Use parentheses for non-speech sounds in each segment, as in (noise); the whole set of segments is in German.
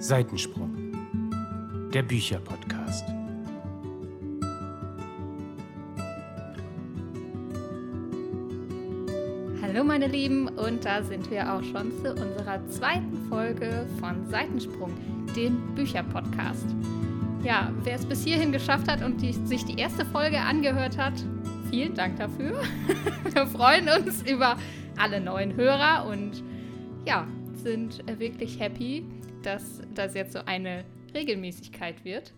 Seitensprung, der Bücherpodcast. Hallo meine Lieben und da sind wir auch schon zu unserer zweiten Folge von Seitensprung, dem Bücherpodcast. Ja, wer es bis hierhin geschafft hat und die, sich die erste Folge angehört hat, vielen Dank dafür. (laughs) Wir freuen uns über alle neuen Hörer und ja, sind wirklich happy, dass das jetzt so eine Regelmäßigkeit wird.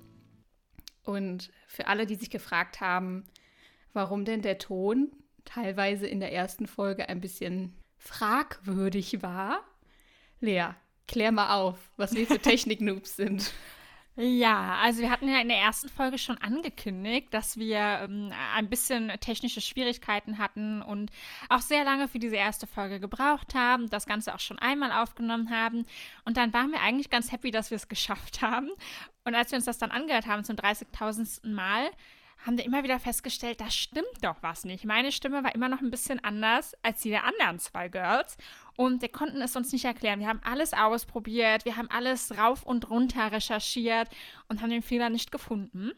Und für alle, die sich gefragt haben, warum denn der Ton teilweise in der ersten Folge ein bisschen fragwürdig war, Lea, klär mal auf, was wir für (laughs) Technik-Noobs sind. Ja, also wir hatten ja in der ersten Folge schon angekündigt, dass wir ähm, ein bisschen technische Schwierigkeiten hatten und auch sehr lange für diese erste Folge gebraucht haben, das Ganze auch schon einmal aufgenommen haben. Und dann waren wir eigentlich ganz happy, dass wir es geschafft haben. Und als wir uns das dann angehört haben zum 30.000. Mal, haben wir immer wieder festgestellt, da stimmt doch was nicht. Meine Stimme war immer noch ein bisschen anders als die der anderen zwei Girls. Und wir konnten es uns nicht erklären. Wir haben alles ausprobiert, wir haben alles rauf und runter recherchiert und haben den Fehler nicht gefunden.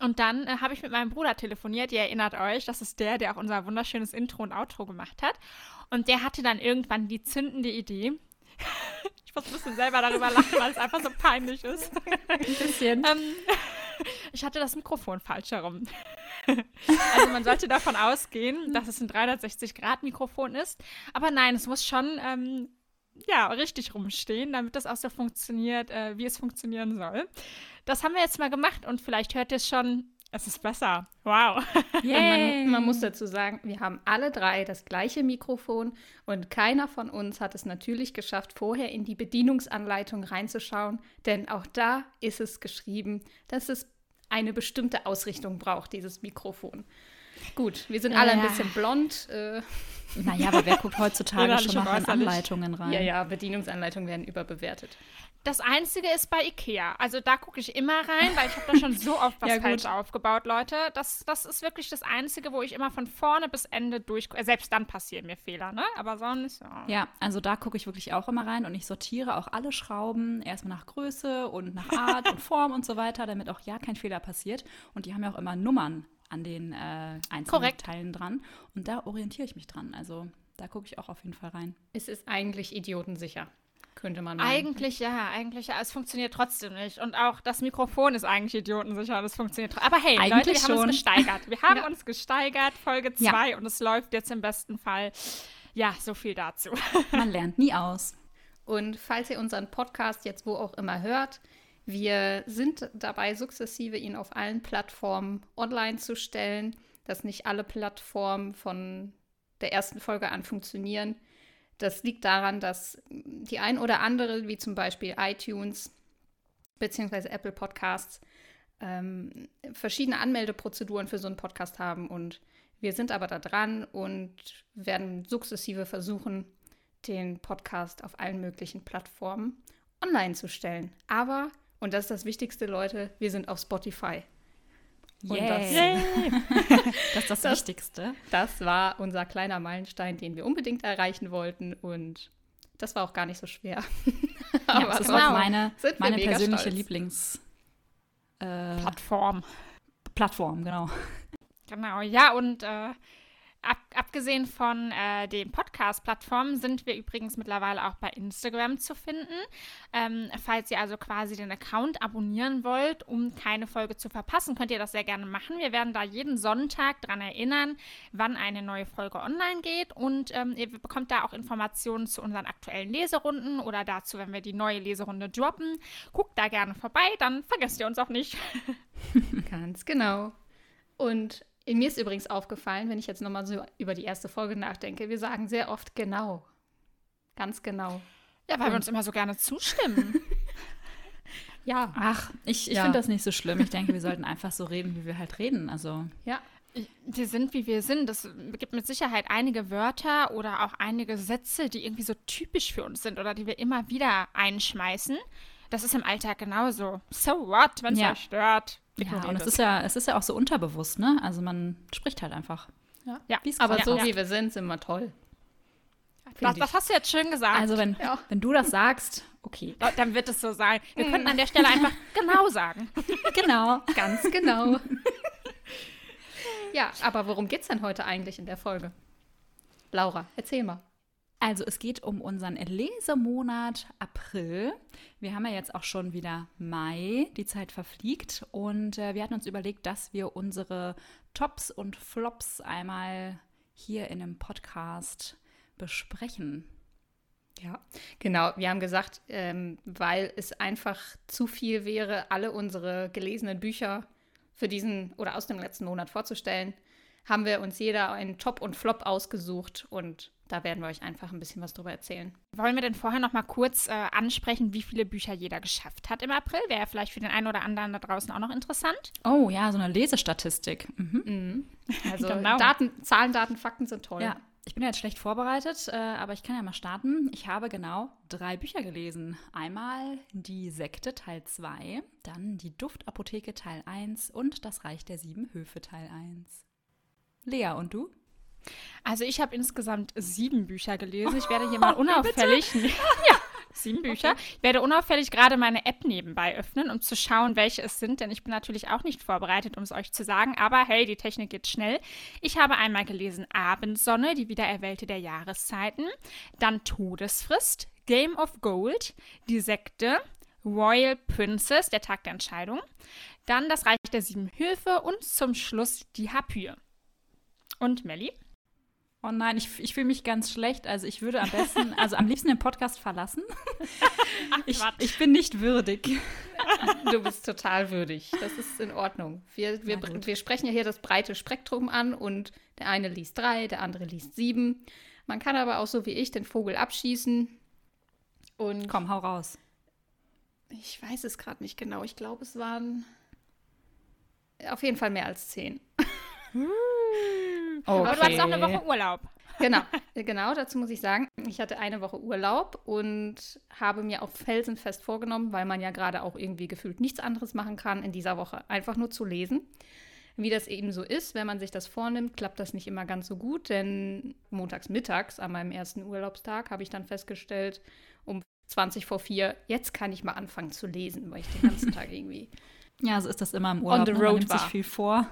Und dann äh, habe ich mit meinem Bruder telefoniert, ihr erinnert euch, das ist der, der auch unser wunderschönes Intro und Outro gemacht hat. Und der hatte dann irgendwann die zündende Idee. (laughs) ich muss ein bisschen selber darüber lachen, weil es einfach so peinlich ist. Ein bisschen. ähm, ich hatte das Mikrofon falsch herum. (laughs) also man sollte davon ausgehen, dass es ein 360-Grad-Mikrofon ist. Aber nein, es muss schon ähm, ja, richtig rumstehen, damit das auch so funktioniert, äh, wie es funktionieren soll. Das haben wir jetzt mal gemacht und vielleicht hört ihr es schon, es ist besser. Wow. (laughs) Man, man, muss dazu sagen, wir haben alle drei das gleiche Mikrofon und keiner von uns hat es natürlich geschafft, vorher in die Bedienungsanleitung reinzuschauen, denn auch da ist es geschrieben, dass es eine bestimmte Ausrichtung braucht, dieses Mikrofon. Gut, wir sind ja. alle ein bisschen blond. Äh. Naja, aber wer guckt heutzutage schon noch in Anleitungen rein? Ja, ja, Bedienungsanleitungen werden überbewertet. Das Einzige ist bei Ikea. Also da gucke ich immer rein, weil ich habe da schon so (laughs) oft was ja, falsch aufgebaut, Leute. Das, das ist wirklich das Einzige, wo ich immer von vorne bis Ende durch... Selbst dann passieren mir Fehler, ne? Aber sonst... Ja, ja also da gucke ich wirklich auch immer rein und ich sortiere auch alle Schrauben erstmal nach Größe und nach (laughs) Art und Form und so weiter, damit auch ja kein Fehler passiert. Und die haben ja auch immer Nummern an den äh, einzelnen Korrekt. Teilen dran. Und da orientiere ich mich dran. Also da gucke ich auch auf jeden Fall rein. Es ist eigentlich idiotensicher könnte man meinen. Eigentlich ja, eigentlich ja. Es funktioniert trotzdem nicht. Und auch das Mikrofon ist eigentlich idiotensicher und es funktioniert trotzdem. Aber hey, eigentlich Leute, wir schon. haben uns gesteigert. Wir haben (laughs) ja. uns gesteigert, Folge 2 ja. und es läuft jetzt im besten Fall. Ja, so viel dazu. (laughs) Man lernt nie aus. Und falls ihr unseren Podcast jetzt wo auch immer hört, wir sind dabei, sukzessive ihn auf allen Plattformen online zu stellen, dass nicht alle Plattformen von der ersten Folge an funktionieren. Das liegt daran, dass die ein oder andere, wie zum Beispiel iTunes bzw. Apple Podcasts, ähm, verschiedene Anmeldeprozeduren für so einen Podcast haben. Und wir sind aber da dran und werden sukzessive versuchen, den Podcast auf allen möglichen Plattformen online zu stellen. Aber, und das ist das Wichtigste, Leute, wir sind auf Spotify. Und das, (laughs) das ist das, das, Wichtigste. Das war unser kleiner Meilenstein, den wir unbedingt erreichen wollten. Und das war auch gar nicht so schwer. (laughs) Aber ja, das ist genau. auch meine, meine persönliche Lieblings äh, Plattform. Plattform, genau. Genau, ja, und äh, Ab, abgesehen von äh, den Podcast-Plattformen sind wir übrigens mittlerweile auch bei Instagram zu finden. Ähm, falls ihr also quasi den Account abonnieren wollt, um keine Folge zu verpassen, könnt ihr das sehr gerne machen. Wir werden da jeden Sonntag daran erinnern, wann eine neue Folge online geht. Und ähm, ihr bekommt da auch Informationen zu unseren aktuellen Leserunden oder dazu, wenn wir die neue Leserunde droppen. Guckt da gerne vorbei, dann vergesst ihr uns auch nicht. (laughs) Ganz genau. Und mir ist übrigens aufgefallen, wenn ich jetzt nochmal so über die erste Folge nachdenke, wir sagen sehr oft genau. Ganz genau. Ja, weil Und wir uns immer so gerne zustimmen. (laughs) ja. Ach, ich, ich ja. finde das nicht so schlimm. Ich denke, wir sollten einfach so reden, wie wir halt reden. Also. Ja. Wir sind, wie wir sind. Es gibt mit Sicherheit einige Wörter oder auch einige Sätze, die irgendwie so typisch für uns sind oder die wir immer wieder einschmeißen. Das ist im Alltag genauso. So what, wenn es ja. stört? Ja, und es ist ja, es ist ja auch so unterbewusst, ne? Also man spricht halt einfach. Ja, ja. aber so ja. wie wir sind, sind wir toll. Das, das, hast du jetzt schön gesagt. Also wenn, ja. wenn du das sagst Okay. Oh, dann wird es so sein. Wir könnten an der Stelle einfach (laughs) genau sagen. Genau. Ganz genau. (laughs) ja, aber worum geht's denn heute eigentlich in der Folge? Laura, erzähl mal. Also es geht um unseren Lesemonat April. Wir haben ja jetzt auch schon wieder Mai, die Zeit verfliegt und äh, wir hatten uns überlegt, dass wir unsere Tops und Flops einmal hier in einem Podcast besprechen. Ja, genau. Wir haben gesagt, ähm, weil es einfach zu viel wäre, alle unsere gelesenen Bücher für diesen oder aus dem letzten Monat vorzustellen, haben wir uns jeder einen Top und Flop ausgesucht und da werden wir euch einfach ein bisschen was drüber erzählen. Wollen wir denn vorher noch mal kurz äh, ansprechen, wie viele Bücher jeder geschafft hat im April? Wäre ja vielleicht für den einen oder anderen da draußen auch noch interessant. Oh ja, so eine Lesestatistik. Mhm. Also (laughs) Genau. Daten, Zahlen, Daten, Fakten sind toll. Ja, ich bin ja jetzt schlecht vorbereitet, äh, aber ich kann ja mal starten. Ich habe genau drei Bücher gelesen. Einmal die Sekte Teil 2, dann die Duftapotheke Teil 1 und das Reich der sieben Höfe Teil 1. Lea, und du? Also ich habe insgesamt sieben Bücher gelesen. Ich werde hier (laughs) mal unauffällig. (laughs) (laughs) ja, sieben Bücher. Ich werde unauffällig gerade meine App nebenbei öffnen, um zu schauen, welche es sind, denn ich bin natürlich auch nicht vorbereitet, um es euch zu sagen. Aber hey, die Technik geht schnell. Ich habe einmal gelesen Abendsonne, die Wiedererwählte der Jahreszeiten, dann Todesfrist, Game of Gold, die Sekte, Royal Princess, der Tag der Entscheidung, dann das Reich der sieben Höfe und zum Schluss die Harpyie. Und Melly? Oh nein, ich, ich fühle mich ganz schlecht. Also ich würde am besten, (laughs) also am liebsten den Podcast verlassen. Ich, ich bin nicht würdig. (laughs) Du bist total würdig. Das ist in Ordnung. Wir, wir, wir sprechen ja hier das breite Spektrum an und der eine liest drei, der andere liest sieben. Man kann aber auch so wie ich den Vogel abschießen. Und Komm, hau raus. ich weiß es gerade nicht genau. Ich glaube, es waren auf jeden Fall mehr als zehn. (laughs) Aber du hattest auch eine Woche Urlaub. (laughs) Genau, (laughs) genau, dazu muss ich sagen, ich hatte eine Woche Urlaub und habe mir auch felsenfest vorgenommen, weil man ja gerade auch irgendwie gefühlt nichts anderes machen kann, in dieser Woche einfach nur zu lesen. Wie das eben so ist, wenn man sich das vornimmt, klappt das nicht immer ganz so gut, denn montags mittags an meinem ersten Urlaubstag habe ich dann festgestellt, um 20 vor 4, jetzt kann ich mal anfangen zu lesen, weil ich den ganzen (laughs) Tag irgendwie Ja, so ist das immer im Urlaub. the ne? Man road nimmt sich war. viel vor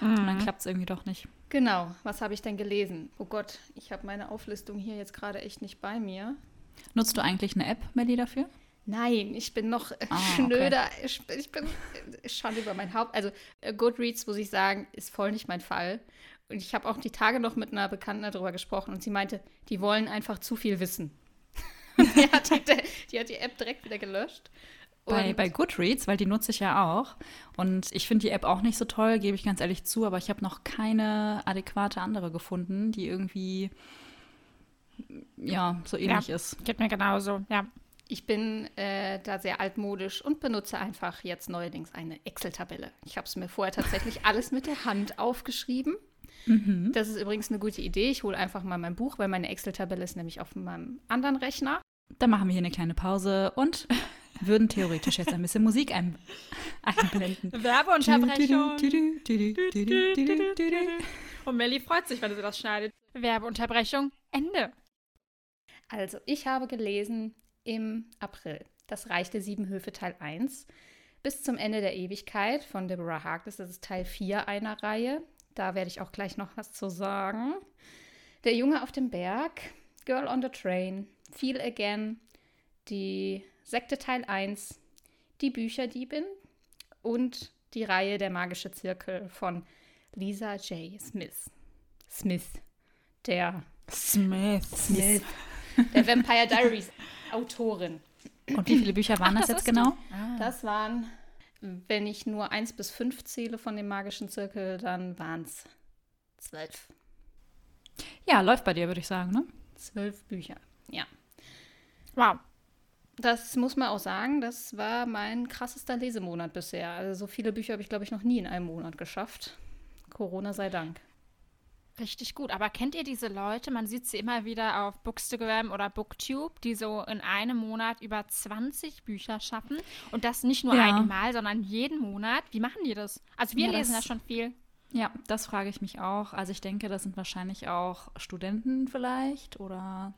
und dann klappt es irgendwie doch nicht. Genau, was habe ich denn gelesen? Oh Gott, ich habe meine Auflistung hier jetzt gerade echt nicht bei mir. Nutzt du eigentlich eine App, Melly, dafür? Nein, ich bin noch Ah, (laughs) schnöder. Ich, ich bin Schande über mein Haupt. Also äh, Goodreads, muss ich sagen, ist voll nicht mein Fall. Und ich habe auch die Tage noch mit einer Bekannten darüber gesprochen und sie meinte, die wollen einfach zu viel wissen. (laughs) die, hat die, die hat die App direkt wieder gelöscht. Bei, bei Goodreads, weil die nutze ich ja auch. Und ich finde die App auch nicht so toll, gebe ich ganz ehrlich zu, aber ich habe noch keine adäquate andere gefunden, die irgendwie ja so ähnlich ist. Geht mir genauso, ja. Ich bin äh, da sehr altmodisch und benutze einfach jetzt neuerdings eine Excel-Tabelle. Ich habe es mir vorher tatsächlich (laughs) alles mit der Hand aufgeschrieben. Das ist übrigens eine gute Idee. Ich hole einfach mal mein Buch, weil meine Excel-Tabelle ist nämlich auf meinem anderen Rechner. Dann machen wir hier eine kleine Pause und würden theoretisch jetzt ein bisschen Musik ein einblenden. Werbeunterbrechung. Und Melly freut sich, wenn sie das schneidet. Werbeunterbrechung, Ende. Also, ich habe gelesen im April Das Reich der Sieben Höfe Teil 1 bis zum Ende der Ewigkeit von Deborah Harkness. Das ist Teil 4 einer Reihe. Da werde ich auch gleich noch was zu sagen. Der Junge auf dem Berg, Girl on the Train, Feel Again, die Sekte Teil 1, die Bücherdiebin und die Reihe Der magische Zirkel von Lisa J. Smith. Smith, der Smith. Smith. Der Vampire Diaries Autorin. Und wie viele Bücher waren das, das jetzt genau? Das waren, wenn ich nur eins bis fünf zähle von dem magischen Zirkel, dann waren es zwölf. Ja, läuft bei dir, würde ich sagen, ne? Zwölf Bücher. Ja. Wow. Das muss man auch sagen, das war mein krassester Lesemonat bisher. Also so viele Bücher habe ich, glaube ich, noch nie in einem Monat geschafft. Corona sei Dank. Richtig gut. Aber kennt ihr diese Leute? Man sieht sie immer wieder auf Bookstagram oder Booktube, die so in einem Monat über 20 Bücher schaffen. Und das nicht nur Ja. einmal, sondern jeden Monat. Wie machen die das? Also wir Ja, lesen das- ja schon viel. Ja, das frage ich mich auch. Also ich denke, das sind wahrscheinlich auch Studenten vielleicht oder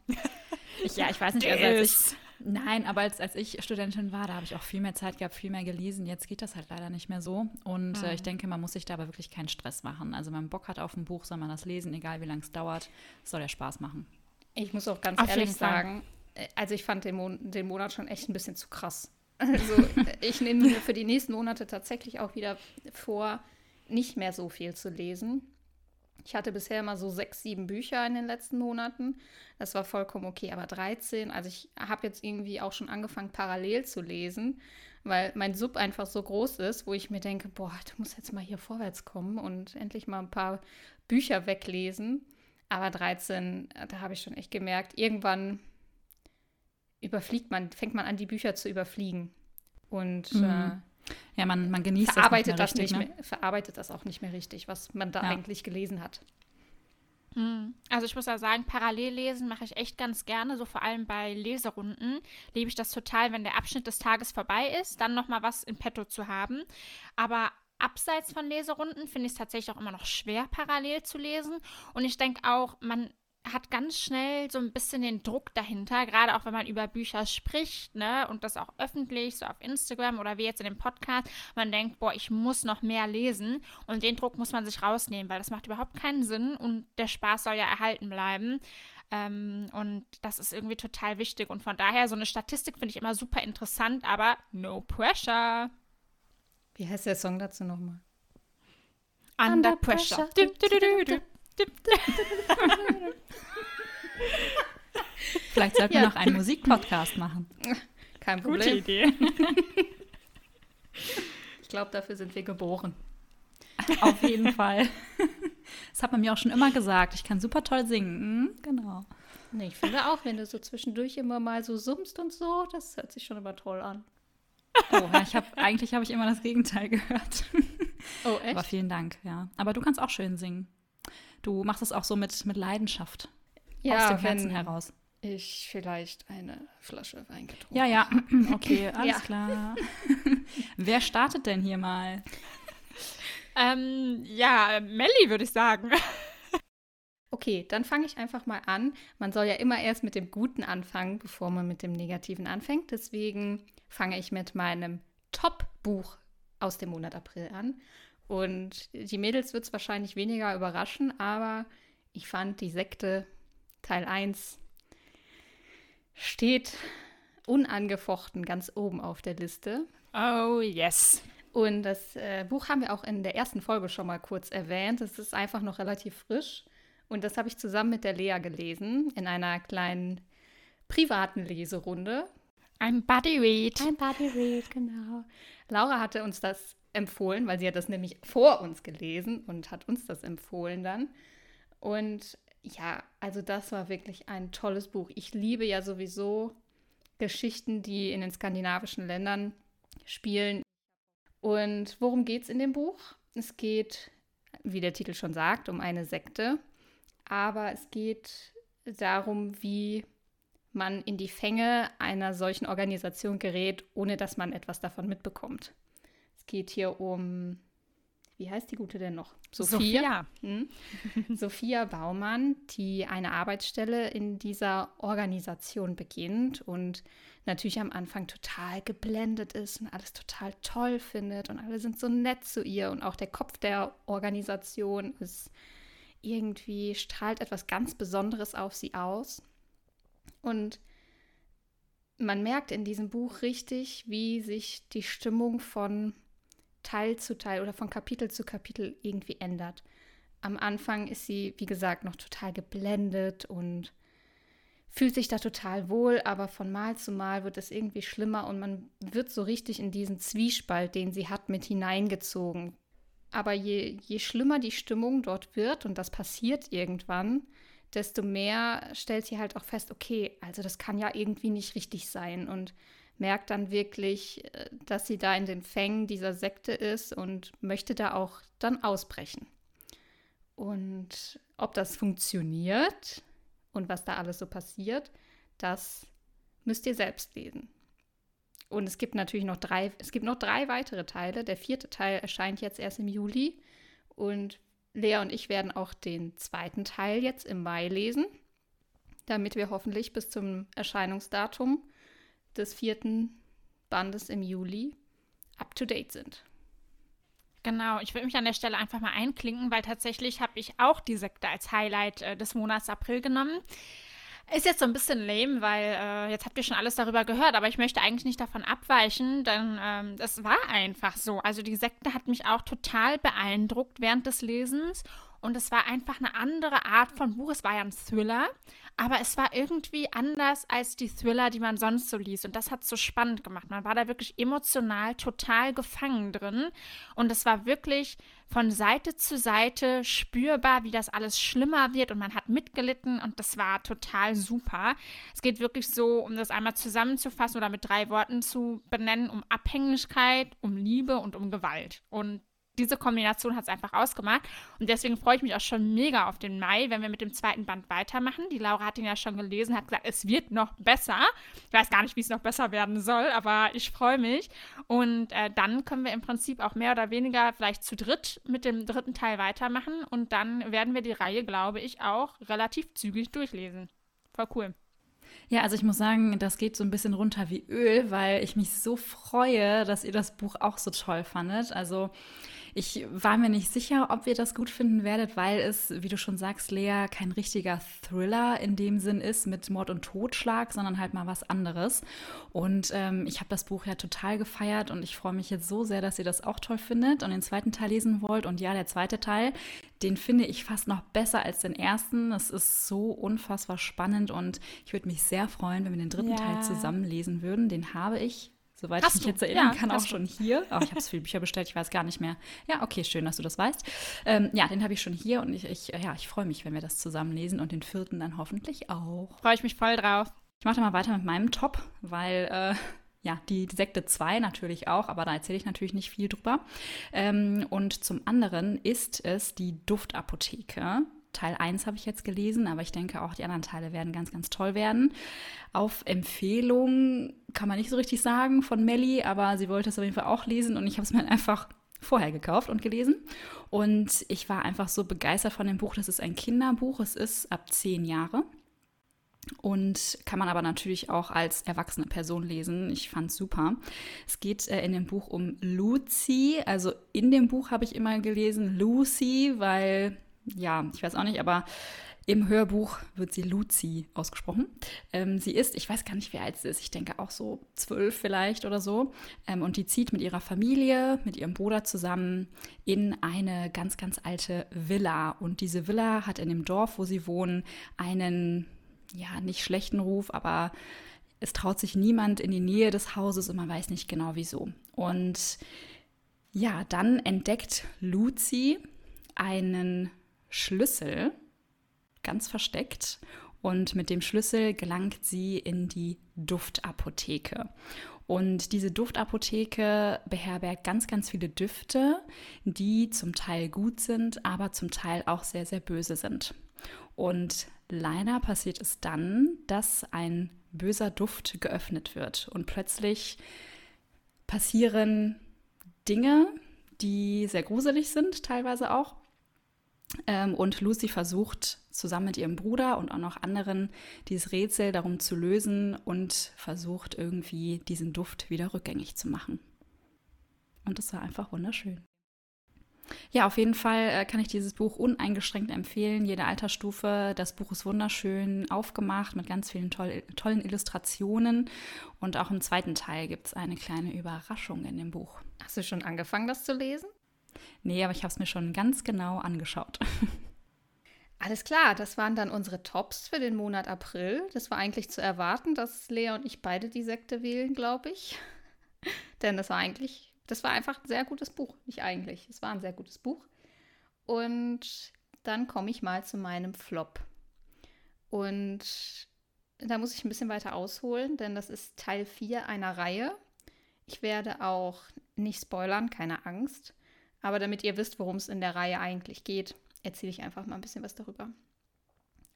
ich, (laughs) ja, ich weiß nicht, also als ich, Nein, aber als, als ich Studentin war, da habe ich auch viel mehr Zeit gehabt, viel mehr gelesen. Jetzt geht das halt leider nicht mehr so. Und äh, ich denke, man muss sich da aber wirklich keinen Stress machen. Also wenn man Bock hat auf ein Buch, soll man das lesen, egal wie lange es dauert. Es soll ja Spaß machen. Ich muss auch ganz Auf ehrlich sagen, äh, also ich fand den, Mon den Monat schon echt ein bisschen zu krass. (laughs) Also äh, ich nehme mir für die nächsten Monate tatsächlich auch wieder vor, nicht mehr so viel zu lesen. Ich hatte bisher immer so sechs, sieben Bücher in den letzten Monaten. Das war vollkommen okay, aber 13, also ich habe jetzt irgendwie auch schon angefangen, parallel zu lesen, weil mein Sub einfach so groß ist, wo ich mir denke, boah, du musst jetzt mal hier vorwärts kommen und endlich mal ein paar Bücher weglesen. Aber 13, äh, da habe ich schon echt gemerkt, irgendwann überfliegt man, fängt man an, die Bücher zu überfliegen. Und Mhm. äh, Ja, man, man genießt verarbeitet das nicht nicht mehr richtig, mehr, verarbeitet das auch nicht mehr richtig, was man da Ja. eigentlich gelesen hat. Hm. Also ich muss ja sagen, Parallellesen mache ich echt ganz gerne, so vor allem bei Leserunden liebe ich das total, wenn der Abschnitt des Tages vorbei ist, dann noch mal was in petto zu haben. Aber abseits von Leserunden finde ich es tatsächlich auch immer noch schwer, parallel zu lesen. Und ich denke auch, man hat ganz schnell so ein bisschen den Druck dahinter, gerade auch wenn man über Bücher spricht, ne, und das auch öffentlich, so auf Instagram oder wie jetzt in dem Podcast, man denkt, boah, ich muss noch mehr lesen und den Druck muss man sich rausnehmen, weil das macht überhaupt keinen Sinn und der Spaß soll ja erhalten bleiben. Ähm, und das ist irgendwie total wichtig. Und von daher, so eine Statistik finde ich immer super interessant, aber no pressure. Wie heißt der Song dazu nochmal? Under, Under pressure. pressure. Du, du, du, du, dum, du. (laughs) Vielleicht sollten Ja. wir noch einen Musikpodcast machen. Kein Gute Problem. Idee. (laughs) Ich glaube, dafür sind wir geboren. Auf jeden Fall. Das hat man mir auch schon immer gesagt. Ich kann super toll singen. Mhm, genau. Nee, ich finde auch, wenn du so zwischendurch immer mal so summst und so, das hört sich schon immer toll an. Oh, ja, ich hab, eigentlich habe ich immer das Gegenteil gehört. Oh, Aber vielen Dank, ja. Aber du kannst auch schön singen. Du machst es auch so mit, mit Leidenschaft. aus dem Herzen heraus. ich vielleicht eine Flasche Wein getrunken Ja, ja. (clears throat) Okay, (laughs) alles Ja. klar. (laughs) Wer startet denn hier mal? (laughs) ähm, ja, Melli würde ich sagen. Okay, dann fange ich einfach mal an. Man soll ja immer erst mit dem Guten anfangen, bevor man mit dem Negativen anfängt. Deswegen fange ich mit meinem Top-Buch aus dem Monat April an. Und die Mädels wird es wahrscheinlich weniger überraschen, aber ich fand die Sekte Teil 1 steht unangefochten ganz oben auf der Liste. Oh, yes. Und das äh, Buch haben wir auch in der ersten Folge schon mal kurz erwähnt. Es ist einfach noch relativ frisch. Und das habe ich zusammen mit der Lea gelesen in einer kleinen privaten Leserunde. Ein Buddy Read. Ein Buddy Read, genau. Laura hatte uns das empfohlen, weil sie hat das nämlich vor uns gelesen und hat uns das empfohlen dann. Und ja, also das war wirklich ein tolles Buch. Ich liebe ja sowieso Geschichten, die in den skandinavischen Ländern spielen. Und worum geht es in dem Buch? Es geht, wie der Titel schon sagt, um eine Sekte. Aber es geht darum, wie man in die Fänge einer solchen Organisation gerät, ohne dass man etwas davon mitbekommt. Geht hier um, wie heißt die gute denn noch? Sophia. Hm? (laughs) Sophia Baumann, die eine Arbeitsstelle in dieser Organisation beginnt und natürlich am Anfang total geblendet ist und alles total toll findet und alle sind so nett zu ihr und auch der Kopf der Organisation ist irgendwie strahlt etwas ganz Besonderes auf sie aus. Und man merkt in diesem Buch richtig, wie sich die Stimmung von Teil zu Teil oder von Kapitel zu Kapitel irgendwie ändert. Am Anfang ist sie, wie gesagt, noch total geblendet und fühlt sich da total wohl, aber von Mal zu Mal wird es irgendwie schlimmer und man wird so richtig in diesen Zwiespalt, den sie hat, mit hineingezogen. Aber je, je schlimmer die Stimmung dort wird, und das passiert irgendwann, desto mehr stellt sie halt auch fest, okay, also das kann ja irgendwie nicht richtig sein und merkt dann wirklich, äh, dass sie da in den Fängen dieser Sekte ist und möchte da auch dann ausbrechen. Und ob das funktioniert und was da alles so passiert, das müsst ihr selbst lesen. Und es gibt natürlich noch drei, es gibt noch drei weitere Teile. Der vierte Teil erscheint jetzt erst im Juli. Und Lea und ich werden auch den zweiten Teil jetzt im Mai lesen, damit wir hoffentlich bis zum Erscheinungsdatum des vierten Bandes im Juli up to date sind. Genau, ich würde mich an der Stelle einfach mal einklinken, weil tatsächlich habe ich auch die Sekte als Highlight äh, des Monats April genommen. Ist jetzt so ein bisschen lame, weil äh, jetzt habt ihr schon alles darüber gehört, aber ich möchte eigentlich nicht davon abweichen, denn ähm, das war einfach so. Also die Sekte hat mich auch total beeindruckt während des Lesens und es war einfach eine andere Art von Buch. Es war ja ein Thriller, aber es war irgendwie anders als die Thriller, die man sonst so liest. Und das hat es so spannend gemacht. Man war da wirklich emotional total gefangen drin. Und es war wirklich von Seite zu Seite spürbar, wie das alles schlimmer wird. Und man hat mitgelitten und das war total super. Es geht wirklich so, um das einmal zusammenzufassen oder mit drei Worten zu benennen, um Abhängigkeit, um Liebe und um Gewalt. Und diese Kombination hat es einfach ausgemacht. Und deswegen freue ich mich auch schon mega auf den Mai, wenn wir mit dem zweiten Band weitermachen. Die Laura hat ihn ja schon gelesen, hat gesagt, es wird noch besser. Ich weiß gar nicht, wie es noch besser werden soll, aber ich freue mich. Und äh, dann können wir im Prinzip auch mehr oder weniger vielleicht zu dritt mit dem dritten Teil weitermachen. Und dann werden wir die Reihe, glaube ich, auch relativ zügig durchlesen. Voll cool. Ja, also ich muss sagen, das geht so ein bisschen runter wie Öl, weil ich mich so freue, dass ihr das Buch auch so toll fandet. Also ich war mir nicht sicher, ob ihr das gut finden werdet, weil es, wie du schon sagst, Lea, kein richtiger Thriller in dem Sinn ist mit Mord und Totschlag, sondern halt mal was anderes. Und ähm, ich habe das Buch ja total gefeiert und ich freue mich jetzt so sehr, dass ihr das auch toll findet und den zweiten Teil lesen wollt. Und ja, der zweite Teil, den finde ich fast noch besser als den ersten. Es ist so unfassbar spannend und ich würde mich sehr freuen, wenn wir den dritten ja. Teil zusammen lesen würden. Den habe ich Soweit hast ich mich du? jetzt erinnern ja, kann, auch schon hier. Oh, ich habe so viele Bücher bestellt, ich weiß gar nicht mehr. Ja, okay, schön, dass du das weißt. Ähm, ja, den habe ich schon hier und ich, ich ja, ich freue mich, wenn wir das zusammen lesen und den vierten dann hoffentlich auch. Freue ich mich voll drauf. Ich mache mal weiter mit meinem Top, weil äh, ja, die, die Sekte 2 natürlich auch, aber da erzähle ich natürlich nicht viel drüber. Ähm, und zum anderen ist es die Duftapotheke. Teil 1 habe ich jetzt gelesen, aber ich denke auch die anderen Teile werden ganz, ganz toll werden. Auf Empfehlung kann man nicht so richtig sagen von Melly, aber sie wollte es auf jeden Fall auch lesen und ich habe es mir (laughs) einfach vorher gekauft und gelesen. Und ich war einfach so begeistert von dem Buch. Das ist ein Kinderbuch. Es ist ab zehn Jahre. Und kann man aber natürlich auch als erwachsene Person lesen. Ich fand es super. Es geht äh, in dem Buch um Lucy. Also in dem Buch habe ich immer gelesen Lucy, weil ja, ich weiß auch nicht, aber im Hörbuch wird sie Lucy ausgesprochen. Ähm, sie ist, ich weiß gar nicht, wie alt sie ist, ich denke auch so zwölf vielleicht oder so. Ähm, und die zieht mit ihrer Familie, mit ihrem Bruder zusammen in eine ganz, ganz alte Villa. Und diese Villa hat in dem Dorf, wo sie wohnen, einen, ja, nicht schlechten Ruf, aber es traut sich niemand in die Nähe des Hauses und man weiß nicht genau wieso. Und ja, dann entdeckt Lucy einen Schlüssel, ganz versteckt. Und mit dem Schlüssel gelangt sie in die Duftapotheke. Und diese Duftapotheke beherbergt ganz, ganz viele Düfte, die zum Teil gut sind, aber zum Teil auch sehr, sehr böse sind. Und leider passiert es dann, dass ein böser Duft geöffnet wird. Und plötzlich passieren Dinge, die sehr gruselig sind, teilweise auch. Ähm, und Lucy versucht zusammen mit ihrem Bruder und auch noch anderen dieses Rätsel darum zu lösen und versucht irgendwie diesen Duft wieder rückgängig zu machen. Und es war einfach wunderschön. Ja, auf jeden Fall äh, kann ich dieses Buch uneingeschränkt empfehlen. Jede Altersstufe. Das Buch ist wunderschön aufgemacht mit ganz vielen toll, tollen Illustrationen. Und auch im zweiten Teil gibt es eine kleine Überraschung in dem Buch. Hast du schon angefangen, das zu lesen? Nee, aber ich habe es mir schon ganz genau angeschaut. (laughs) Alles klar, das waren dann unsere Tops für den Monat April. Das war eigentlich zu erwarten, dass Lea und ich beide die Sekte wählen, glaube ich. (laughs) Denn das war eigentlich, das war einfach ein sehr gutes Buch. Nicht eigentlich, es war ein sehr gutes Buch. Und dann komme ich mal zu meinem Flop. Und da muss ich ein bisschen weiter ausholen, denn das ist Teil 4 einer Reihe. Ich werde auch nicht spoilern, keine Angst. Aber damit ihr wisst, worum es in der Reihe eigentlich geht, erzähle ich einfach mal ein bisschen was darüber.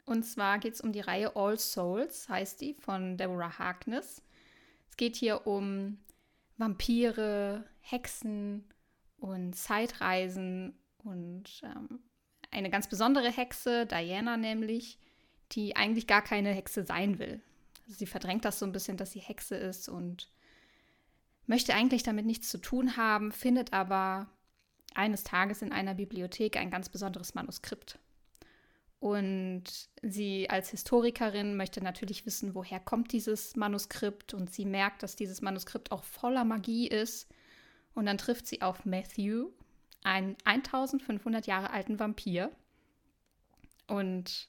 Und zwar geht es um die Reihe All Souls, heißt die, von Deborah Harkness. Es geht hier um Vampire, Hexen und Zeitreisen und ähm, eine ganz besondere Hexe, Diana nämlich, die eigentlich gar keine Hexe sein will, sie verdrängt das so ein bisschen, dass sie Hexe ist und möchte eigentlich damit nichts zu tun haben, findet aber eines Tages in einer Bibliothek ein ganz besonderes Manuskript. Und sie als Historikerin möchte natürlich wissen, woher kommt dieses Manuskript. Und sie merkt, dass dieses Manuskript auch voller Magie ist. Und dann trifft sie auf Matthew, einen 1500 Jahre alten Vampir. Und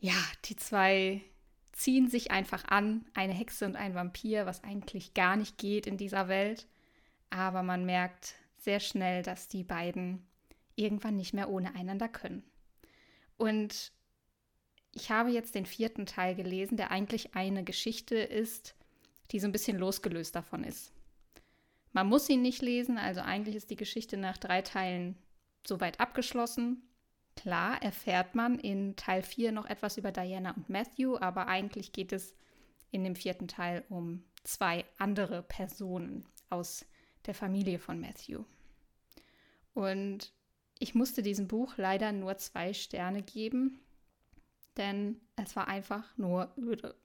ja, die zwei ziehen sich einfach an, eine Hexe und ein Vampir, was eigentlich gar nicht geht in dieser Welt. Aber man merkt sehr schnell, dass die beiden irgendwann nicht mehr ohne einander können. Und ich habe jetzt den vierten Teil gelesen, der eigentlich eine Geschichte ist, die so ein bisschen losgelöst davon ist. Man muss ihn nicht lesen, also eigentlich ist die Geschichte nach drei Teilen soweit abgeschlossen. Klar erfährt man in Teil 4 noch etwas über Diana und Matthew, aber eigentlich geht es in dem vierten Teil um zwei andere Personen aus der Familie von Matthew. Und ich musste diesem Buch leider nur zwei Sterne geben, denn es war einfach nur öde.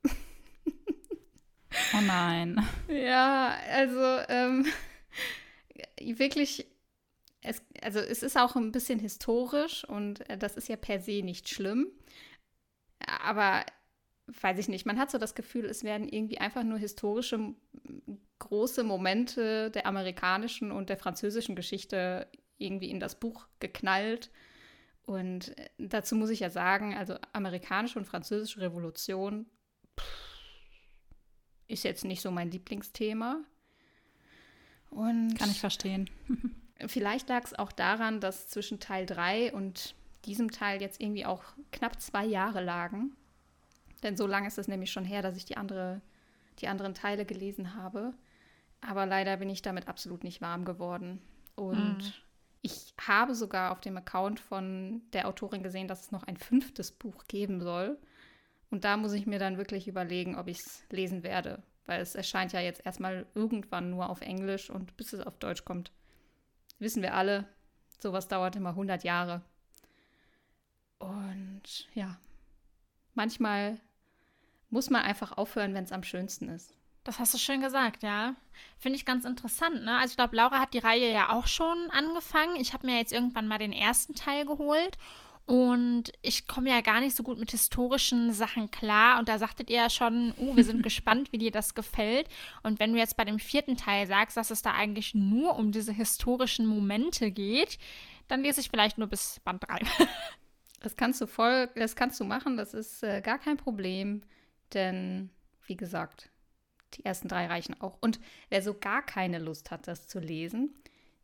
Oh nein. Ja, also ähm, wirklich es, also es ist auch ein bisschen historisch und äh, das ist ja per se nicht schlimm. Aber weiß ich nicht, man hat so das Gefühl, es werden irgendwie einfach nur historische große Momente der amerikanischen und der französischen Geschichte irgendwie in das Buch geknallt. Und äh, dazu muss ich ja sagen, also amerikanische und französische Revolution ist jetzt nicht so mein Lieblingsthema. Und Kann ich verstehen. (laughs) Vielleicht lag es auch daran, dass zwischen Teil 3 und diesem Teil jetzt irgendwie auch knapp zwei Jahre lagen. Denn so lange ist es nämlich schon her, dass ich die, andere, die anderen Teile gelesen habe. Aber leider bin ich damit absolut nicht warm geworden. Und mhm. ich habe sogar auf dem Account von der Autorin gesehen, dass es noch ein fünftes Buch geben soll. Und da muss ich mir dann wirklich überlegen, ob ich es lesen werde. Weil es erscheint ja jetzt erstmal irgendwann nur auf Englisch und bis es auf Deutsch kommt, Wissen wir alle, sowas dauert immer 100 Jahre. Und ja, manchmal muss man einfach aufhören, wenn es am schönsten ist. Das hast du schön gesagt, ja. Finde ich ganz interessant, ne? Also ich glaube, Laura hat die Reihe ja auch schon angefangen. Ich habe mir jetzt irgendwann mal den ersten Teil geholt und ich komme ja gar nicht so gut mit historischen Sachen klar. Und da sagtet ihr ja schon, uh, wir sind (laughs) gespannt, wie dir das gefällt. Und wenn du jetzt bei dem vierten Teil sagst, dass es da eigentlich nur um diese historischen Momente geht, dann lese ich vielleicht nur bis Band 3. (laughs) das kannst du voll, das kannst du machen, das ist äh, gar kein Problem. Denn, wie gesagt, die ersten drei reichen auch. Und wer so gar keine Lust hat, das zu lesen,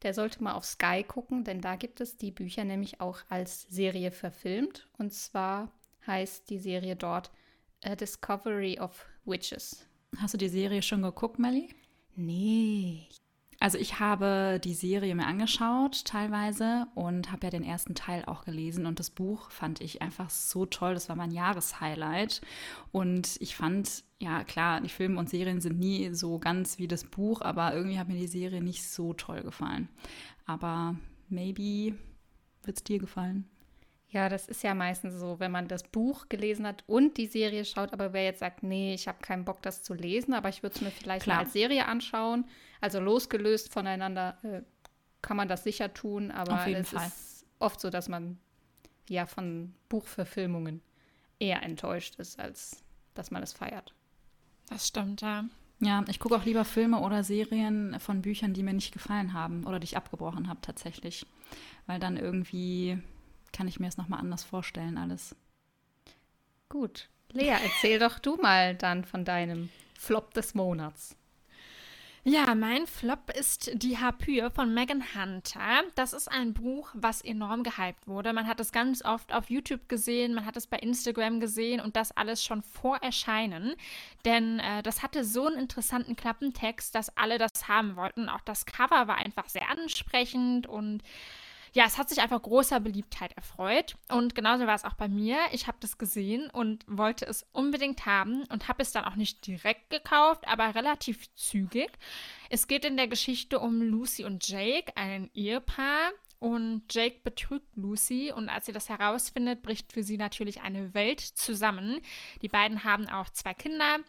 der sollte mal auf Sky gucken, denn da gibt es die Bücher nämlich auch als Serie verfilmt. Und zwar heißt die Serie dort A Discovery of Witches. Hast du die Serie schon geguckt, Melly? Nee. Also ich habe die Serie mir angeschaut teilweise und habe ja den ersten Teil auch gelesen und das Buch fand ich einfach so toll. Das war mein Jahreshighlight und ich fand, ja klar, die Filme und Serien sind nie so ganz wie das Buch, aber irgendwie hat mir die Serie nicht so toll gefallen. Aber maybe wird es dir gefallen. Ja, das ist ja meistens so, wenn man das Buch gelesen hat und die Serie schaut, aber wer jetzt sagt, nee, ich habe keinen Bock, das zu lesen, aber ich würde es mir vielleicht Klar. mal als Serie anschauen, also losgelöst voneinander äh, kann man das sicher tun, aber es Fall. ist oft so, dass man ja von Buchverfilmungen eher enttäuscht ist, als dass man es feiert. Das stimmt, ja. Ja, ich gucke auch lieber Filme oder Serien von Büchern, die mir nicht gefallen haben oder die ich abgebrochen habe tatsächlich. Weil dann irgendwie kann ich mir es nochmal anders vorstellen, alles. Gut. Lea, erzähl doch du mal dann von deinem Flop des Monats. Ja, mein Flop ist Die Harpyie von Megan Hunter. Das ist ein Buch, was enorm gehypt wurde. Man hat es ganz oft auf YouTube gesehen, man hat es bei Instagram gesehen und das alles schon vor Erscheinen. Denn äh, das hatte so einen interessanten Klappentext, dass alle das haben wollten. Auch das Cover war einfach sehr ansprechend und ja, es hat sich einfach großer Beliebtheit erfreut. Und genauso war es auch bei mir. Ich habe das gesehen und wollte es unbedingt haben und habe es dann auch nicht direkt gekauft, aber relativ zügig. Es geht in der Geschichte um Lucy und Jake, ein Ehepaar. Und Jake betrügt Lucy und als sie das herausfindet, bricht für sie natürlich eine Welt zusammen. Die beiden haben auch zwei Kinder,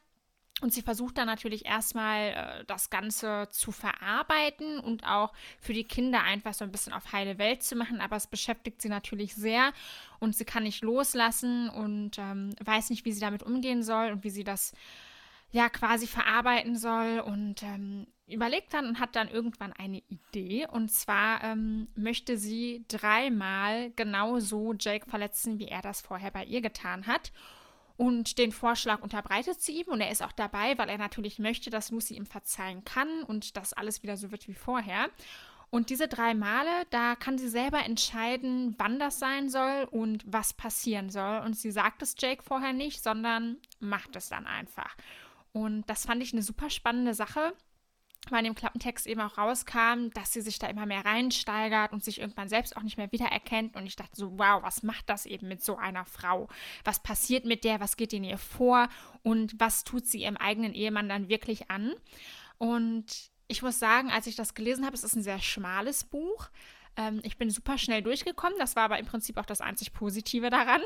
Und sie versucht dann natürlich erstmal äh, das Ganze zu verarbeiten und auch für die Kinder einfach so ein bisschen auf heile Welt zu machen. Aber es beschäftigt sie natürlich sehr und sie kann nicht loslassen und ähm, weiß nicht, wie sie damit umgehen soll und wie sie das ja quasi verarbeiten soll. Und ähm, überlegt dann und hat dann irgendwann eine Idee. Und zwar ähm, möchte sie dreimal genauso Jake verletzen, wie er das vorher bei ihr getan hat. Und den Vorschlag unterbreitet sie ihm und er ist auch dabei, weil er natürlich möchte, dass Lucy ihm verzeihen kann und dass alles wieder so wird wie vorher. Und diese drei Male, da kann sie selber entscheiden, wann das sein soll und was passieren soll. Und sie sagt es Jake vorher nicht, sondern macht es dann einfach. Und das fand ich eine super spannende Sache weil in dem Klappentext eben auch rauskam, dass sie sich da immer mehr reinsteigert und sich irgendwann selbst auch nicht mehr wiedererkennt. Und ich dachte so, wow, was macht das eben mit so einer Frau? Was passiert mit der? Was geht in ihr vor? Und was tut sie ihrem eigenen Ehemann dann wirklich an? Und ich muss sagen, als ich das gelesen habe, es ist ein sehr schmales Buch. Ähm, ich bin super schnell durchgekommen. Das war aber im Prinzip auch das einzig Positive daran.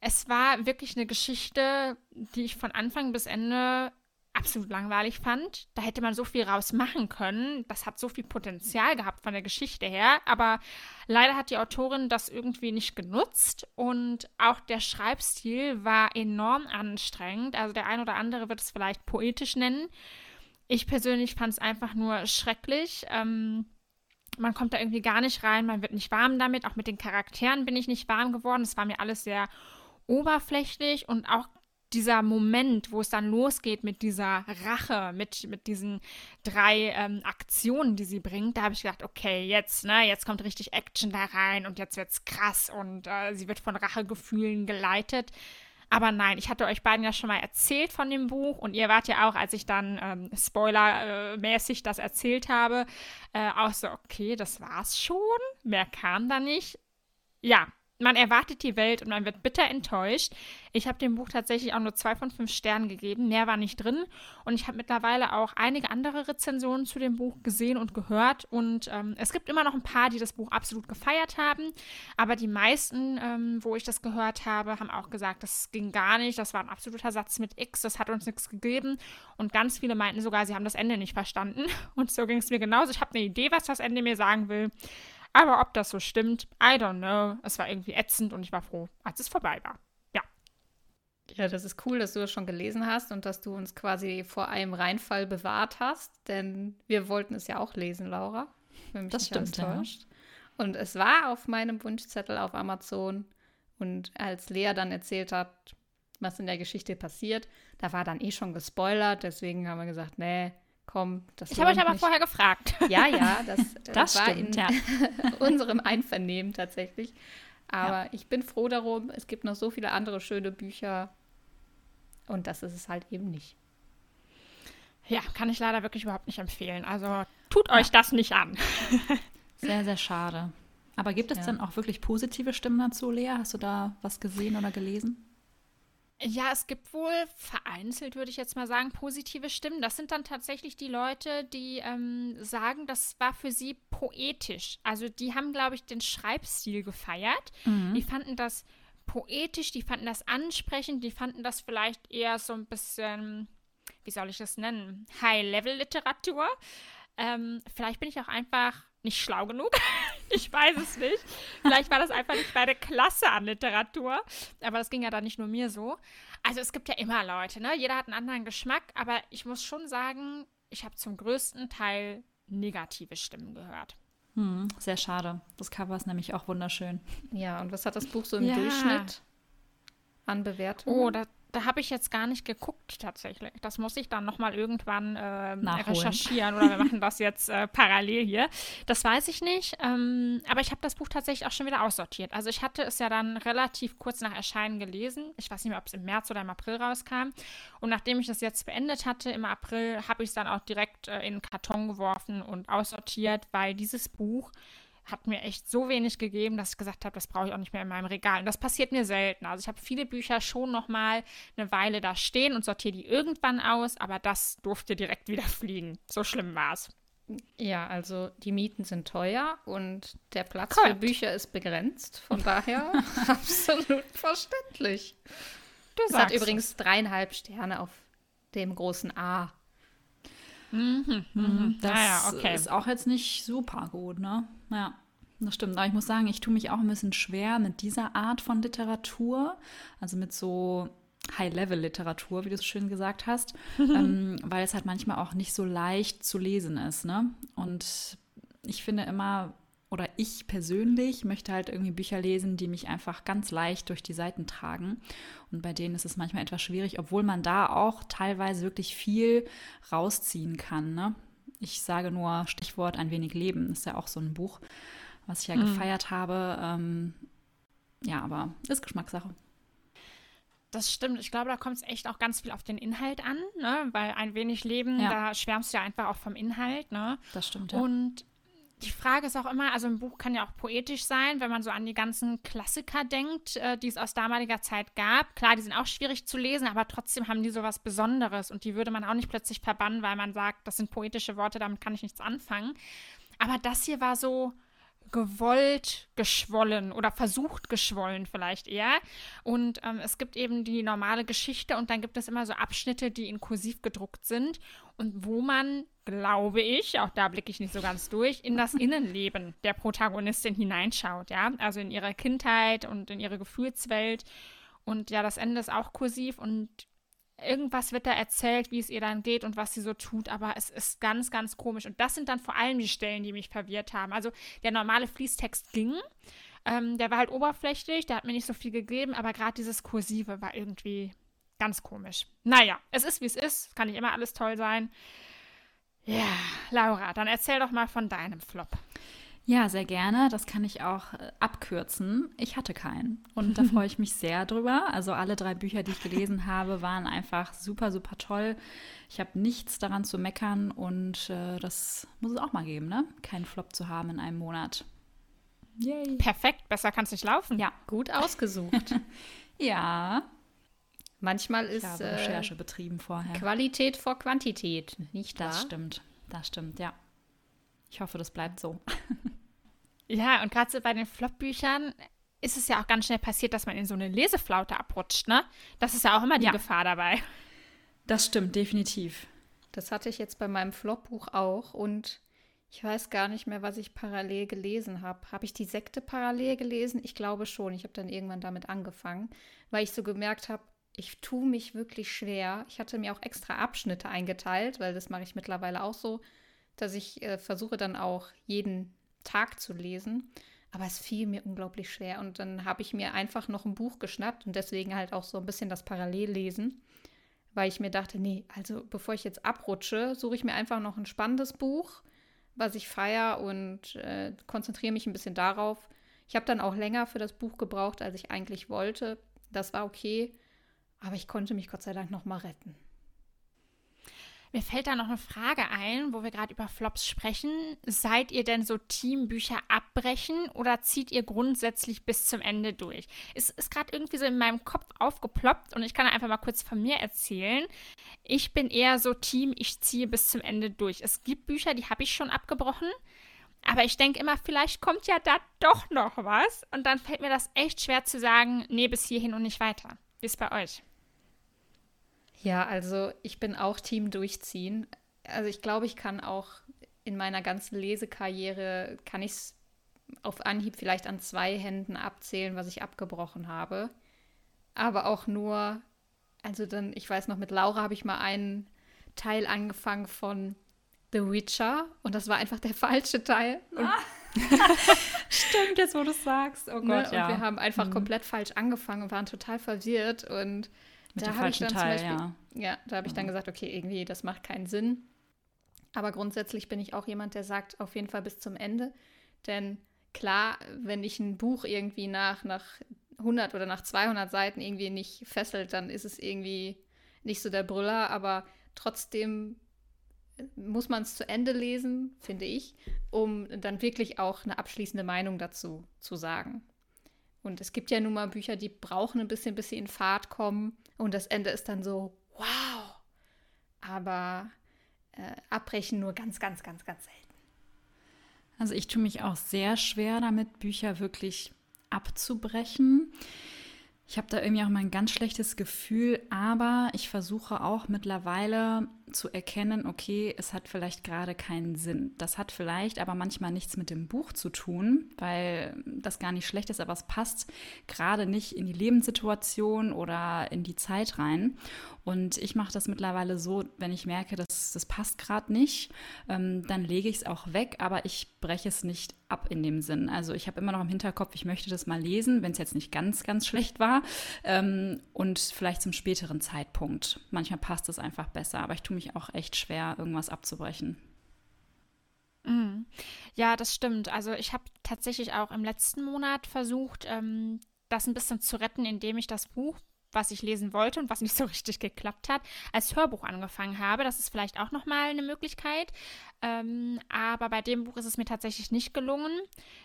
Es war wirklich eine Geschichte, die ich von Anfang bis Ende absolut langweilig fand. Da hätte man so viel raus machen können. Das hat so viel Potenzial gehabt von der Geschichte her. Aber leider hat die Autorin das irgendwie nicht genutzt. Und auch der Schreibstil war enorm anstrengend. Also der ein oder andere wird es vielleicht poetisch nennen. Ich persönlich fand es einfach nur schrecklich. Ähm, man kommt da irgendwie gar nicht rein, man wird nicht warm damit. Auch mit den Charakteren bin ich nicht warm geworden. Es war mir alles sehr oberflächlich und auch dieser Moment, wo es dann losgeht mit dieser Rache, mit, mit diesen drei ähm, Aktionen, die sie bringt, da habe ich gedacht, okay, jetzt, ne, jetzt kommt richtig Action da rein und jetzt wird es krass und äh, sie wird von Rachegefühlen geleitet. Aber nein, ich hatte euch beiden ja schon mal erzählt von dem Buch und ihr wart ja auch, als ich dann ähm, spoilermäßig das erzählt habe, äh, auch so, okay, das war's schon, mehr kam da nicht. Ja, man erwartet die Welt und man wird bitter enttäuscht. Ich habe dem Buch tatsächlich auch nur zwei von fünf Sternen gegeben. Mehr war nicht drin. Und ich habe mittlerweile auch einige andere Rezensionen zu dem Buch gesehen und gehört. Und ähm, es gibt immer noch ein paar, die das Buch absolut gefeiert haben. Aber die meisten, ähm, wo ich das gehört habe, haben auch gesagt, das ging gar nicht. Das war ein absoluter Satz mit X. Das hat uns nichts gegeben. Und ganz viele meinten sogar, sie haben das Ende nicht verstanden. (laughs) Und so ging es mir genauso. Ich habe eine Idee, was das Ende mir sagen will. Aber ob das so stimmt, I don't know. Es war irgendwie ätzend und ich war froh, als es vorbei war. Ja. Ja, das ist cool, dass du das schon gelesen hast und dass du uns quasi vor einem Reinfall bewahrt hast, denn wir wollten es ja auch lesen, Laura. das stimmt. Ja. Und es war auf meinem Wunschzettel auf Amazon. Und als Lea dann erzählt hat, was in der Geschichte passiert, da war dann eh schon gespoilert. Deswegen haben wir gesagt, nee, komm, das Ich habe euch aber nicht. vorher gefragt. (laughs) Ja, ja, das, das, das war stimmt, in ja. (laughs) unserem Einvernehmen tatsächlich. Aber ja. ich bin froh darum. Es gibt noch so viele andere schöne Bücher. Und das ist es halt eben nicht. Ja, kann ich leider wirklich überhaupt nicht empfehlen. Also tut euch das nicht an. (laughs) sehr, sehr schade. Aber gibt es ja. dann auch wirklich positive Stimmen dazu, Lea? Hast du da was gesehen oder gelesen? Ja, es gibt wohl vereinzelt, würde ich jetzt mal sagen, positive Stimmen. Das sind dann tatsächlich die Leute, die ähm, sagen, das war für sie poetisch. Also die haben, glaube ich, den Schreibstil gefeiert. Mhm. Die fanden das poetisch, die fanden das ansprechend, die fanden das vielleicht eher so ein bisschen, wie soll ich das nennen, High-Level-Literatur. Ähm, vielleicht bin ich auch einfach nicht schlau genug. (laughs) ich weiß es nicht. Vielleicht war das einfach nicht meine Klasse an Literatur. Aber das ging ja dann nicht nur mir so. Also es gibt ja immer Leute, ne? Jeder hat einen anderen Geschmack. Aber ich muss schon sagen, ich habe zum größten Teil negative Stimmen gehört. Hm, sehr schade. Das Cover ist nämlich auch wunderschön. Ja, und was hat das Buch so im ja. Durchschnitt an Bewertungen? Oh, da, da habe ich jetzt gar nicht geguckt tatsächlich. Das muss ich dann nochmal irgendwann äh, recherchieren oder wir machen das jetzt äh, parallel hier. Das weiß ich nicht. Ähm, aber ich habe das Buch tatsächlich auch schon wieder aussortiert. Also ich hatte es ja dann relativ kurz nach Erscheinen gelesen. Ich weiß nicht mehr, ob es im März oder im April rauskam. Und nachdem ich das jetzt beendet hatte im April, habe ich es dann auch direkt äh, in den Karton geworfen und aussortiert, weil dieses Buch hat mir echt so wenig gegeben, dass ich gesagt habe, das brauche ich auch nicht mehr in meinem Regal. Und das passiert mir selten. Also ich habe viele Bücher schon noch mal eine Weile da stehen und sortiere die irgendwann aus, aber das durfte direkt wieder (laughs) fliegen. So schlimm war es. Ja, also die Mieten sind teuer und der Platz Kommt. für Bücher ist begrenzt. Von (laughs) daher absolut verständlich. Du es hat übrigens dreieinhalb Sterne auf dem großen A. Mhm, mhm. Das naja, okay. ist auch jetzt nicht super gut, ne? Ja, das stimmt. Aber ich muss sagen, ich tue mich auch ein bisschen schwer mit dieser Art von Literatur, also mit so High-Level-Literatur, wie du es schön gesagt hast, (laughs) ähm, weil es halt manchmal auch nicht so leicht zu lesen ist, ne? Und ich finde immer, oder ich persönlich möchte halt irgendwie Bücher lesen, die mich einfach ganz leicht durch die Seiten tragen. Und bei denen ist es manchmal etwas schwierig, obwohl man da auch teilweise wirklich viel rausziehen kann. Ne? Ich sage nur Stichwort ein wenig Leben, ist ja auch so ein Buch, was ich ja mhm. gefeiert habe. Ähm, ja, aber ist Geschmackssache. Das stimmt. Ich glaube, da kommt es echt auch ganz viel auf den Inhalt an, ne? weil ein wenig Leben, ja. da schwärmst du ja einfach auch vom Inhalt. Ne? Das stimmt, ja. Und die Frage ist auch immer, also ein Buch kann ja auch poetisch sein, wenn man so an die ganzen Klassiker denkt, äh, die es aus damaliger Zeit gab. Klar, die sind auch schwierig zu lesen, aber trotzdem haben die so was Besonderes und die würde man auch nicht plötzlich verbannen, weil man sagt, das sind poetische Worte, damit kann ich nichts anfangen. Aber das hier war so, gewollt geschwollen oder versucht geschwollen vielleicht eher. Und ähm, es gibt eben die normale Geschichte und dann gibt es immer so Abschnitte, die in kursiv gedruckt sind und wo man, glaube ich, auch da blicke ich nicht so ganz durch, in das Innenleben der Protagonistin hineinschaut, ja, also in ihre Kindheit und in ihre Gefühlswelt. Und ja, das Ende ist auch kursiv und irgendwas wird da erzählt, wie es ihr dann geht und was sie so tut, aber es ist ganz, ganz komisch. Und das sind dann vor allem die Stellen, die mich verwirrt haben. Also der normale Fließtext ging, ähm, der war halt oberflächlich, der hat mir nicht so viel gegeben, aber gerade dieses Kursive war irgendwie ganz komisch. Naja, es ist, wie es ist, kann nicht immer alles toll sein. Ja, Laura, dann erzähl doch mal von deinem Flop. Ja, sehr gerne. Das kann ich auch äh, abkürzen. Ich hatte keinen. Und da freue ich mich (laughs) sehr drüber. Also alle drei Bücher, die ich gelesen habe, waren einfach super, super toll. Ich habe nichts daran zu meckern und äh, das muss es auch mal geben, ne? Keinen Flop zu haben in einem Monat. Yay. Perfekt, besser kann es nicht laufen. Ja, gut ausgesucht. (laughs) ja. Manchmal ist ich habe Recherche äh, betrieben vorher. Qualität vor Quantität, nicht wahr? Das stimmt. Das stimmt, ja. Ich hoffe, das bleibt so. (laughs) ja, und gerade so bei den Flop-Büchern ist es ja auch ganz schnell passiert, dass man in so eine Leseflaute abrutscht, ne? Das ist ja auch immer die ja. Gefahr dabei. Das stimmt, definitiv. Das hatte ich jetzt bei meinem Flop-Buch auch und ich weiß gar nicht mehr, was ich parallel gelesen habe. Habe ich die Sekte parallel gelesen? Ich glaube schon. Ich habe dann irgendwann damit angefangen, weil ich so gemerkt habe, ich tue mich wirklich schwer. Ich hatte mir auch extra Abschnitte eingeteilt, weil das mache ich mittlerweile auch so dass ich äh, versuche dann auch jeden Tag zu lesen. Aber es fiel mir unglaublich schwer. Und dann habe ich mir einfach noch ein Buch geschnappt und deswegen halt auch so ein bisschen das Parallellesen, weil ich mir dachte, nee, also bevor ich jetzt abrutsche, suche ich mir einfach noch ein spannendes Buch, was ich feiere und äh, konzentriere mich ein bisschen darauf. Ich habe dann auch länger für das Buch gebraucht, als ich eigentlich wollte. Das war okay, aber ich konnte mich Gott sei Dank noch mal retten. Mir fällt da noch eine Frage ein, wo wir gerade über Flops sprechen. Seid ihr denn so Teambücher abbrechen oder zieht ihr grundsätzlich bis zum Ende durch? Es ist gerade irgendwie so in meinem Kopf aufgeploppt und ich kann einfach mal kurz von mir erzählen. Ich bin eher so Team, ich ziehe bis zum Ende durch. Es gibt Bücher, die habe ich schon abgebrochen. Aber ich denke immer, vielleicht kommt ja da doch noch was. Und dann fällt mir das echt schwer zu sagen, nee, bis hierhin und nicht weiter. Wie ist bei euch? Ja, also ich bin auch Team Durchziehen. Also ich glaube, ich kann auch in meiner ganzen Lesekarriere, kann ich es auf Anhieb vielleicht an zwei Händen abzählen, was ich abgebrochen habe. Aber auch nur, also dann, ich weiß noch, mit Laura habe ich mal einen Teil angefangen von The Witcher und das war einfach der (laughs) falsche Teil. Ah. (laughs) Stimmt, jetzt wo du es sagst. Oh ne, Gott, ne? ja. Und wir haben einfach mhm. komplett falsch angefangen und waren total verwirrt und mit da dem falschen Teil, Beispiel, ja. Ja, da habe ich dann mhm. gesagt, okay, irgendwie, das macht keinen Sinn. Aber grundsätzlich bin ich auch jemand, der sagt, auf jeden Fall bis zum Ende. Denn klar, wenn ich ein Buch irgendwie nach, nach 100 oder nach 200 Seiten irgendwie nicht fesselt, dann ist es irgendwie nicht so der Brüller. Aber trotzdem muss man es zu Ende lesen, finde ich, um dann wirklich auch eine abschließende Meinung dazu zu sagen. Und es gibt ja nun mal Bücher, die brauchen ein bisschen, bis sie in Fahrt kommen. Und das Ende ist dann so, wow. Aber äh, abbrechen nur ganz, ganz, ganz, ganz selten. Also ich tue mich auch sehr schwer damit, Bücher wirklich abzubrechen. Ich habe da irgendwie auch mal ein ganz schlechtes Gefühl, aber ich versuche auch mittlerweile zu erkennen, okay, es hat vielleicht gerade keinen Sinn. Das hat vielleicht aber manchmal nichts mit dem Buch zu tun, weil das gar nicht schlecht ist, aber es passt gerade nicht in die Lebenssituation oder in die Zeit rein. Und ich mache das mittlerweile so, wenn ich merke, dass das passt gerade nicht, ähm, dann lege ich es auch weg, aber ich breche es nicht ab in dem Sinn. Also ich habe immer noch im Hinterkopf, ich möchte das mal lesen, wenn es jetzt nicht ganz, ganz schlecht war ähm, und vielleicht zum späteren Zeitpunkt. Manchmal passt es einfach besser, aber ich tue mich auch echt schwer, irgendwas abzubrechen. Mhm. Ja, das stimmt. Also ich habe tatsächlich auch im letzten Monat versucht, ähm, das ein bisschen zu retten, indem ich das Buch was ich lesen wollte und was nicht so (laughs) richtig geklappt hat, als Hörbuch angefangen habe. Das ist vielleicht auch nochmal eine Möglichkeit. Ähm, aber bei dem Buch ist es mir tatsächlich nicht gelungen.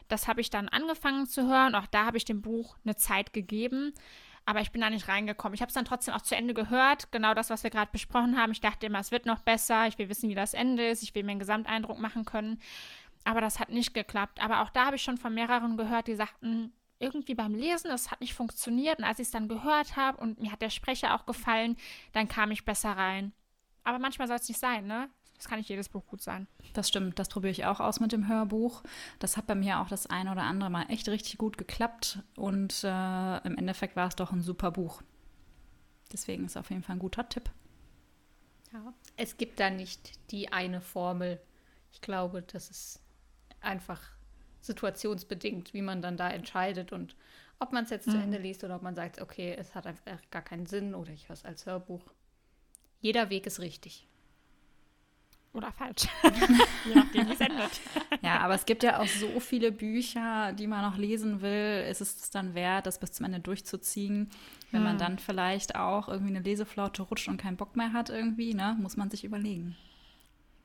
Das habe ich dann angefangen zu hören. Auch da habe ich dem Buch eine Zeit gegeben. Aber ich bin da nicht reingekommen. Ich habe es dann trotzdem auch zu Ende gehört. Genau das, was wir gerade besprochen haben. Ich dachte immer, es wird noch besser. Ich will wissen, wie das Ende ist. Ich will mir einen Gesamteindruck machen können. Aber das hat nicht geklappt. Aber auch da habe ich schon von mehreren gehört, die sagten, irgendwie beim Lesen, das hat nicht funktioniert. Und als ich es dann gehört habe und mir hat der Sprecher auch gefallen, dann kam ich besser rein. Aber manchmal soll es nicht sein, ne? Das kann nicht jedes Buch gut sein. Das stimmt, das probiere ich auch aus mit dem Hörbuch. Das hat bei mir auch das eine oder andere Mal echt richtig gut geklappt und äh, im Endeffekt war es doch ein super Buch. Deswegen ist es auf jeden Fall ein guter Tipp. Ja, es gibt da nicht die eine Formel. Ich glaube, das ist einfach situationsbedingt, wie man dann da entscheidet und ob man es jetzt mhm. zu Ende liest oder ob man sagt, okay, es hat einfach gar keinen Sinn oder ich höre es als Hörbuch. Jeder Weg ist richtig. Oder falsch. (laughs) Je nachdem, wie es endet. (laughs) Ja, aber es gibt ja auch so viele Bücher, die man noch lesen will. Ist es dann wert, das bis zum Ende durchzuziehen? Wenn hm. man dann vielleicht auch irgendwie eine Leseflaute rutscht und keinen Bock mehr hat irgendwie, ne, muss man sich überlegen.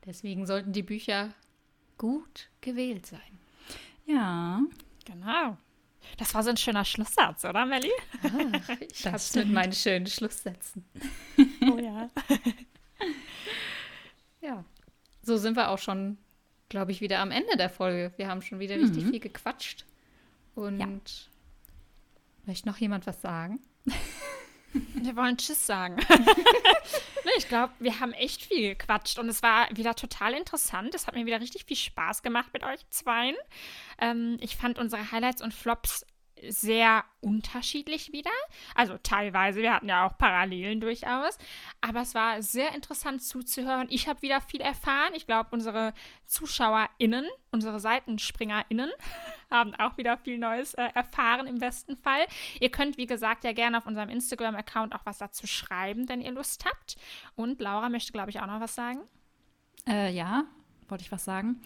Deswegen sollten die Bücher gut gewählt sein. Ja. Genau. Das war so ein schöner Schlusssatz, oder, Melli? Ah, (laughs) ich hab's mit meinen schönen Schlusssätzen. (laughs) Oh ja. (laughs) ja. So sind wir auch schon, glaube ich, wieder am Ende der Folge. Wir haben schon wieder mhm. richtig viel gequatscht. Und ja. möchte noch jemand was sagen? Wir wollen Tschüss sagen. Ich glaube, wir haben echt viel gequatscht und es war wieder total interessant. Es hat mir wieder richtig viel Spaß gemacht mit euch zweien. Ähm, ich fand unsere Highlights und Flops sehr unterschiedlich wieder. Also teilweise, wir hatten ja auch Parallelen durchaus. Aber es war sehr interessant zuzuhören. Ich habe wieder viel erfahren. Ich glaube, unsere ZuschauerInnen, unsere SeitenspringerInnen (laughs) haben auch wieder viel Neues äh, erfahren im besten Fall. Ihr könnt, wie gesagt, ja gerne auf unserem Instagram-Account auch was dazu schreiben, wenn ihr Lust habt. Und Laura möchte, glaube ich, auch noch was sagen. Äh, ja, wollte ich was sagen.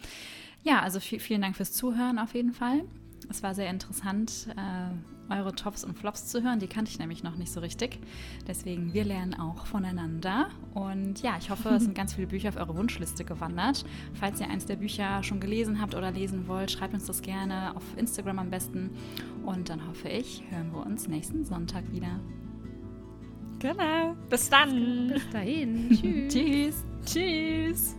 Ja, also vielen Dank fürs Zuhören auf jeden Fall. Es war sehr interessant, äh, eure Tops und Flops zu hören. Die kannte ich nämlich noch nicht so richtig. Deswegen, wir lernen auch voneinander. Und ja, ich hoffe, es sind (laughs) ganz viele Bücher auf eure Wunschliste gewandert. Falls ihr eins der Bücher schon gelesen habt oder lesen wollt, schreibt uns das gerne auf Instagram am besten. Und dann hoffe ich, hören wir uns nächsten Sonntag wieder. Genau. Bis dann. Bis dahin. (laughs) Tschüss. Tschüss.